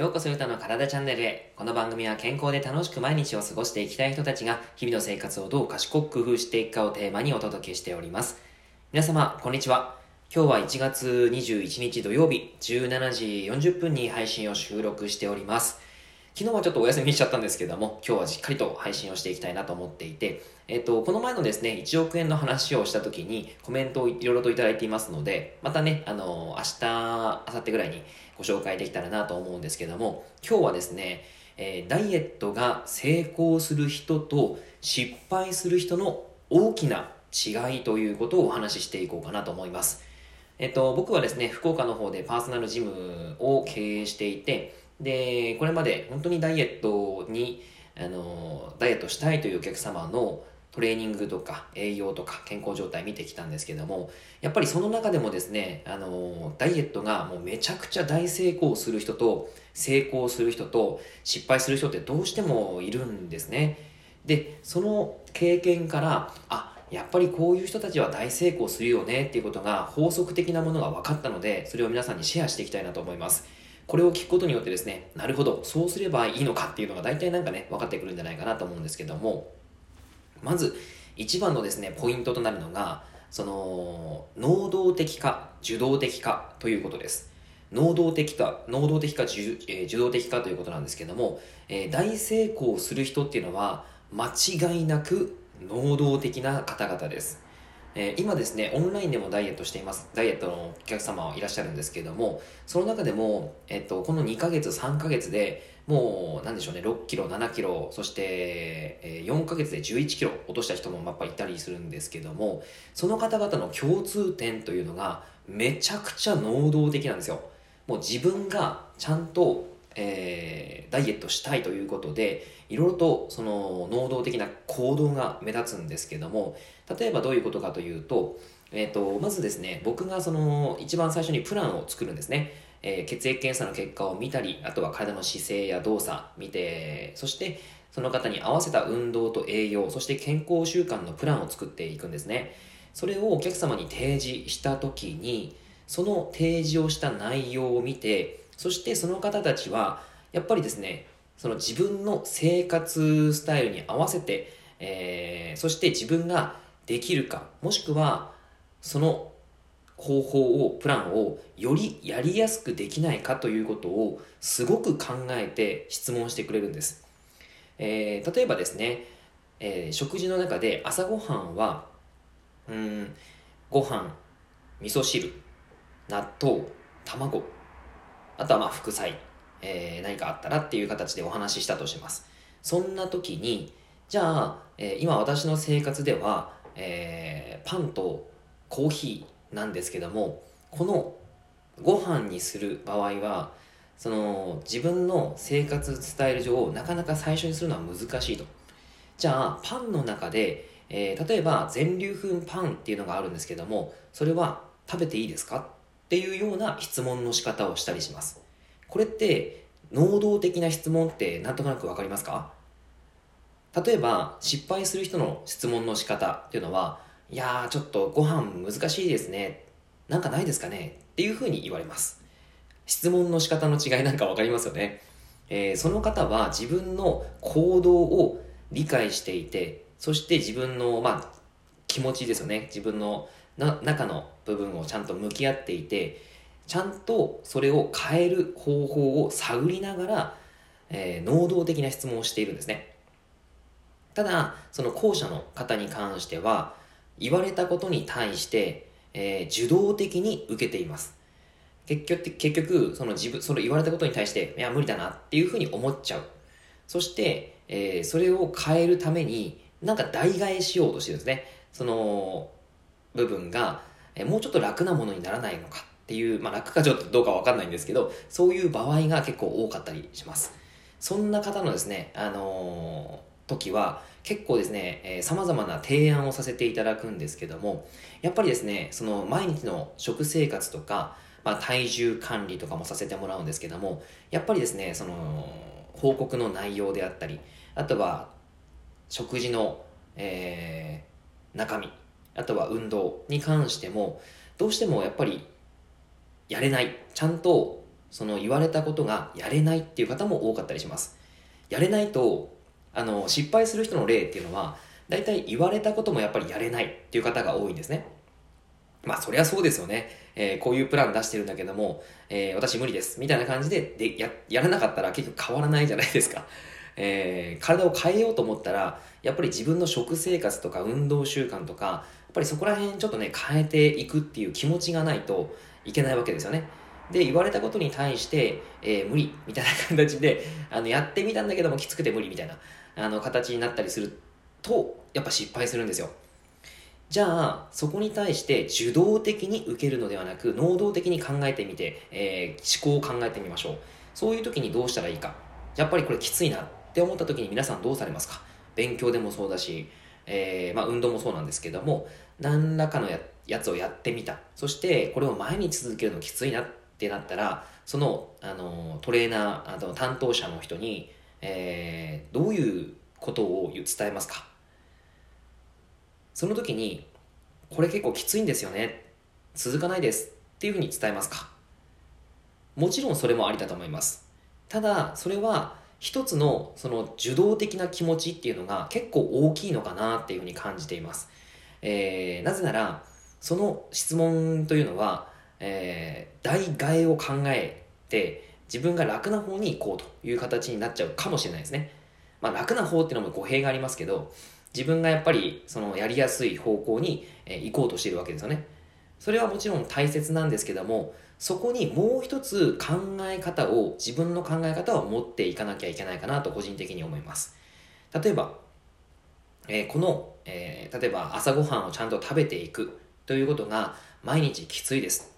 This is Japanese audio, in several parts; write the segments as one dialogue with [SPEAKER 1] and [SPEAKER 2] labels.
[SPEAKER 1] ようこそゆたの体チャンネルへ。この番組は健康で楽しく毎日を過ごしていきたい人たちが日々の生活をどう賢く工夫していくかをテーマにお届けしております。皆様、こんにちは。今日は1月21日土曜日17時40分に配信を収録しております。昨日はちょっとお休みしちゃったんですけども、今日はしっかりと配信をしていきたいなと思っていて、えっと、この前のですね、1億円の話をした時にコメントをいろいろといただいていますので、またね、あの、明日、明後日ぐらいにご紹介できたらなと思うんですけども、今日はですね、えー、ダイエットが成功する人と失敗する人の大きな違いということをお話ししていこうかなと思います。えっと、僕はですね、福岡の方でパーソナルジムを経営していて、で、これまで本当にダイエットに、あの、ダイエットしたいというお客様のトレーニングとか栄養とか健康状態見てきたんですけども、やっぱりその中でもですね、あの、ダイエットがもうめちゃくちゃ大成功する人と、成功する人と失敗する人ってどうしてもいるんですね。で、その経験から、あ、やっぱりこういう人たちは大成功するよねっていうことが法則的なものが分かったので、それを皆さんにシェアしていきたいなと思います。これを聞くことによってですね、なるほど、そうすればいいのかっていうのが大体なんかね、分かってくるんじゃないかなと思うんですけども、まず一番のですねポイントとなるのがその能動的か受動的かということです。能動的か能動的か受,、えー、受動的かということなんですけども、えー、大成功する人っていうのは間違いなく能動的な方々です。えー、今ですね、オンラインでもダイエットしています。ダイエットのお客様はいらっしゃるんですけれども、その中でも、えっと、この2ヶ月、3ヶ月でもう、なんでしょうね、6キロ、7キロ、そして、えー、4ヶ月で11キロ落とした人もやっぱいたりするんですけども、その方々の共通点というのが、めちゃくちゃ能動的なんですよ。もう自分がちゃんとえー、ダイエットしたいということでいろいろとその能動的な行動が目立つんですけども例えばどういうことかというと,、えーと、まずですね僕がその一番最初にプランを作るんですね、えー、血液検査の結果を見たりあとは体の姿勢や動作見てそしてその方に合わせた運動と栄養そして健康習慣のプランを作っていくんですね。それをお客様に提示した時にその提示をした内容を見てそしてその方たちはやっぱりですねその自分の生活スタイルに合わせて、えー、そして自分ができるかもしくはその方法をプランをよりやりやすくできないかということをすごく考えて質問してくれるんです、えー、例えばですね、えー、食事の中で朝ごはんはうんご飯味噌汁納豆卵あとはまあ副菜、えー、何かあったらっていう形でお話ししたとします。そんな時に、じゃあ、えー、今私の生活では、えー、パンとコーヒーなんですけども、このご飯にする場合は、その自分の生活スタイル上なかなか最初にするのは難しいと。じゃあ、パンの中で、えー、例えば全粒粉パンっていうのがあるんですけども、それは食べていいですか？っていうような質問の仕方をしたりします。これって能動的な質問ってなんとなくわかりますか？例えば失敗する人の質問の仕方っていうのは、いやーちょっとご飯難しいですね。なんかないですかね？っていうふうに言われます。質問の仕方の違いなんかわかりますよね？えー、その方は自分の行動を理解していて、そして自分の、まあ、気持ちですよね。自分のな中の部分をちゃんと向き合っていてちゃんとそれを変える方法を探りながら、えー、能動的な質問をしているんですね。ただその後者の方に関しては言われたことに対して、えー、受動的に受けています。結局結局その自分その言われたことに対していや無理だなっていうふうに思っちゃう。そして、えー、それを変えるためになんか代替えしようとしてるんですね。その部分が、えもうちょっと楽なものにならないのかっていう、まあ、楽かちょっとどうかわかんないんですけど、そういう場合が結構多かったりします。そんな方のですね、あのー、時は結構ですね、えー、様々な提案をさせていただくんですけども、やっぱりですね、その毎日の食生活とか、まあ、体重管理とかもさせてもらうんですけども、やっぱりですね、その、報告の内容であったり、あとは、食事の、えー、中身あとは運動に関してもどうしてもやっぱりやれない。ちゃんとその言われたことがやれないっていう方も多かったりします。やれないとあの失敗する人の例っていうのは大体言われたこともやっぱりやれないっていう方が多いんですね。まあそりゃそうですよね、えー、こういうプラン出してるんだけども、えー、私無理です。みたいな感じででややらなかったら結局変わらないじゃないですか。えー、体を変えようと思ったらやっぱり自分の食生活とか運動習慣とかっぱりそこら辺ちょっとね変えていくっていう気持ちがないといけないわけですよね。で言われたことに対して、えー、無理みたいな形で あのやってみたんだけどもきつくて無理みたいなあの形になったりするとやっぱ失敗するんですよ。じゃあそこに対して受動的に受けるのではなく能動的に考えてみて、えー、思考を考えてみましょう。そういう時にどうしたらいいか。やっぱりこれきついなって思った時に皆さんどうされますか？勉強でもそうだし、えー、まあ、運動もそうなんですけども何らかのややつをやってみた。そしてこれを毎日続けるのきついなってなったらそのあのトレーナーあの担当者の人に、えー、どういうことを伝えますか？その時にこれ結構きついんですよね。続かないですっていうふうに伝えますか？もちろんそれもありだと思います。ただそれは一つのその受動的な気持ちっていうのが結構大きいのかなっていうふうに感じています、えー、なぜならその質問というのはえー、代替えを考えて自分が楽な方に行こうという形になっちゃうかもしれないですね。まあ、楽な方っていうのも語弊がありますけど自分がやっぱりそのやりやすい方向に、行こうとしているわけですよね。それはもちろん大切なんですけどもそこにもう一つ考え方を自分の考え方を持っていかなきゃいけないかなと個人的に思います。例えば、えー、この、えー、例えば朝ごはんをちゃんと食べていくということが毎日きついです。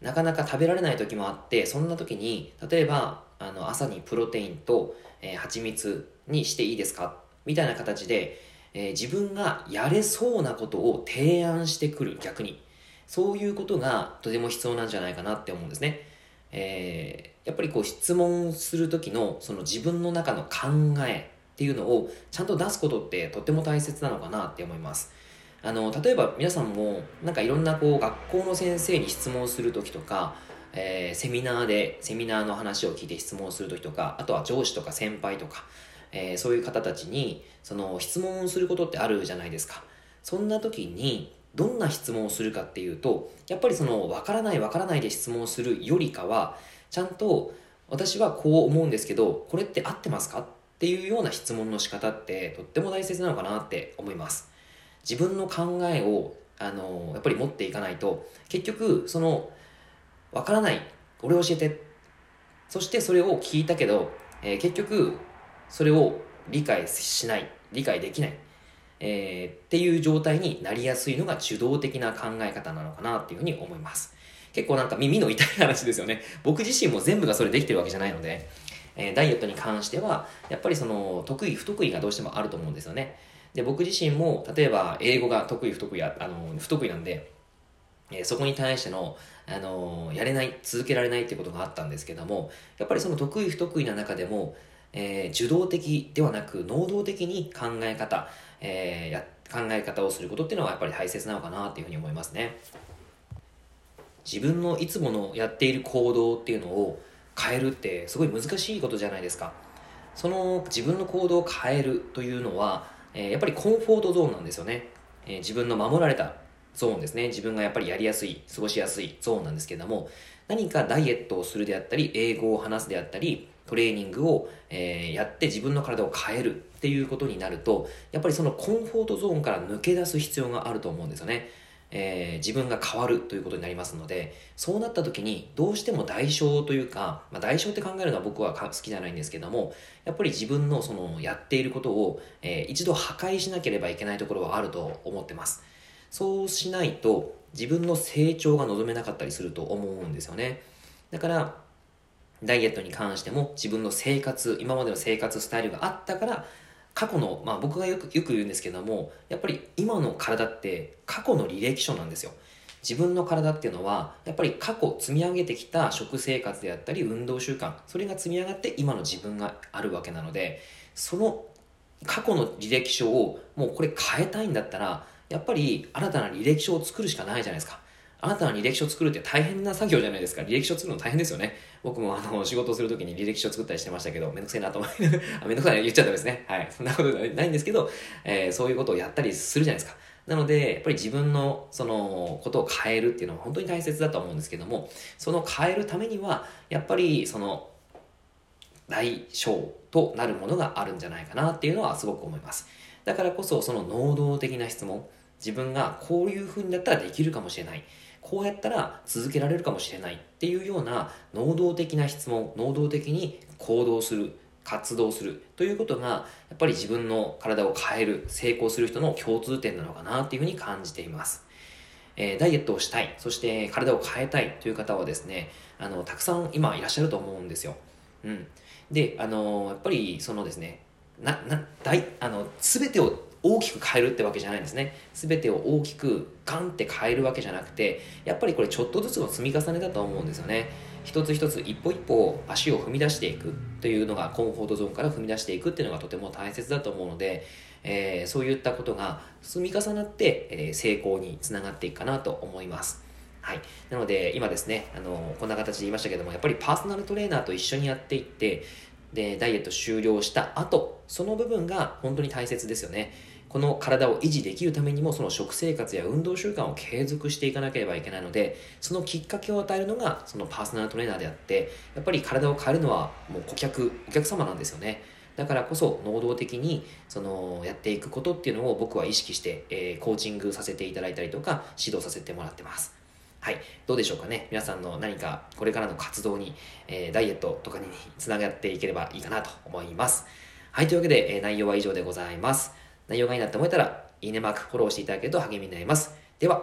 [SPEAKER 1] なかなか食べられない時もあってそんな時に例えばあの朝にプロテインと、えー、蜂蜜にしていいですか？みたいな形で、えー、自分がやれそうなことを提案してくる逆に。そういうことがとても必要なんじゃないかなって思うんですね、えー、やっぱりこう質問する時のその自分の中の考えっていうのをちゃんと出すことってとっても大切なのかなって思います。あの例えば皆さんもなんかいろんなこう学校の先生に質問する時とか、えー、セミナーでセミナーの話を聞いて質問する時とかあとは上司とか先輩とか、えー、そういう方たちにその質問をすることってあるじゃないですか。そんな時にどんな質問をするかっていうとやっぱりその分からない分からないで質問するよりかはちゃんと私はこう思うんですけどこれって合ってますか？っていうような質問の仕方ってとっても大切なのかなって思います。自分の考えをあのやっぱり持っていかないと結局その分からない俺教えてそしてそれを聞いたけど、えー、結局それを理解しない理解できない、えー、っていう状態になりやすいのが受動的な考え方なのかなっていうふうに思います。結構なんか耳の痛い話ですよね。僕自身も全部がそれできてるわけじゃないので、えー、ダイエットに関してはやっぱりその得意不得意がどうしてもあると思うんですよね。で僕自身も例えば英語が得意不得意あの不得意なんで、えー、そこに対しての、あのやれない続けられないってことがあったんですけどもやっぱりその得意不得意な中でも、えー、受動的ではなく能動的に考え方、えー、や考え方をすることっていうのはやっぱり大切なのかなっていうふうに思いますね。自分のいつものやっている行動っていうのを変えるってすごい難しいことじゃないですか。その自分の行動を変えるというのはえー、やっぱりコンフォートゾーンなんですよね、えー、自分の守られたゾーンですね。自分がやっぱりやりやすい過ごしやすいゾーンなんですけれども何かダイエットをするであったり英語を話すであったりトレーニングを、えー、やって自分の体を変える。っていうことになるとやっぱりそのコンフォートゾーンから抜け出す必要があると思うんですよね。えー、自分が変わるということになりますのでそうなった時にどうしても代償というか、まあ、代償って考えるのは僕は好きじゃないんですけどもやっぱり自分のそのやっていることを、えー、一度破壊しなければいけないところはあると思ってます。そうしないと自分の成長が望めなかったりすると思うんですよね。だからダイエットに関しても自分の生活今までの生活スタイルがあったから過去の、まあ、僕がよくよく言うんですけどもやっぱり今の体って過去の履歴書なんですよ自分の体っていうのはやっぱり過去積み上げてきた食生活であったり運動習慣それが積み上がって今の自分があるわけなのでその過去の履歴書をもうこれ変えたいんだったらやっぱり新たな履歴書を作るしかないじゃないですかあなたの履歴書を作るって大変な作業じゃないですか。履歴書を作るの大変ですよね。僕もあの、仕事をするときに履歴書作ったりしてましたけど、めんどくせえなと思いながら、めんどくさい言っちゃったですね。はい。そんなことないんですけど、えー、そういうことをやったりするじゃないですか。なので、やっぱり自分のそのことを変えるっていうのは本当に大切だと思うんですけども、その変えるためには、やっぱりその大小となるものがあるんじゃないかなっていうのはすごく思います。だからこそその能動的な質問、自分がこういうふうにだったらできるかもしれない。こうやったら続けられるかもしれないっていうような能動的な質問、能動的に行動する、活動するということが、やっぱり自分の体を変える、成功する人の共通点なのかなっていうふうに感じています。えー、ダイエットをしたい、そして体を変えたいという方はですね、あの、たくさん今いらっしゃると思うんですよ。うん。で、あのやっぱりそのですね、な、な、大、あの、すべてを大きく変えるってわけじゃないんですね。すべてを大きくガンって変えるわけじゃなくて、やっぱりこれちょっとずつの積み重ねだと思うんですよね。一つ一つ一歩一歩足を踏み出していくというのがコンフォートゾーンから踏み出していくっていうのがとても大切だと思うので、えー、そういったことが積み重なって、えー、成功につながっていくかなと思います。はい。なので、今ですね、あの、こんな形で言いましたけども、やっぱりパーソナルトレーナーと一緒にやっていって、で、ダイエット終了した後、その部分が本当に大切ですよね。この体を維持できるためにもその食生活や運動習慣を継続していかなければいけないのでそのきっかけを与えるのがそのパーソナルトレーナーであってやっぱり体を変えるのはもう顧客お客様なんですよねだからこそ能動的にそのやっていくことっていうのを僕は意識して、えー、コーチングさせていただいたりとか指導させてもらってますはい。どうでしょうかね。皆さんの何かこれからの活動に、えー、ダイエットとかにつながっていければいいかなと思います。はい。というわけで、えー、内容は以上でございます。内容がいいなと思えたら、いいねマーク、フォローしていただけると励みになります。では、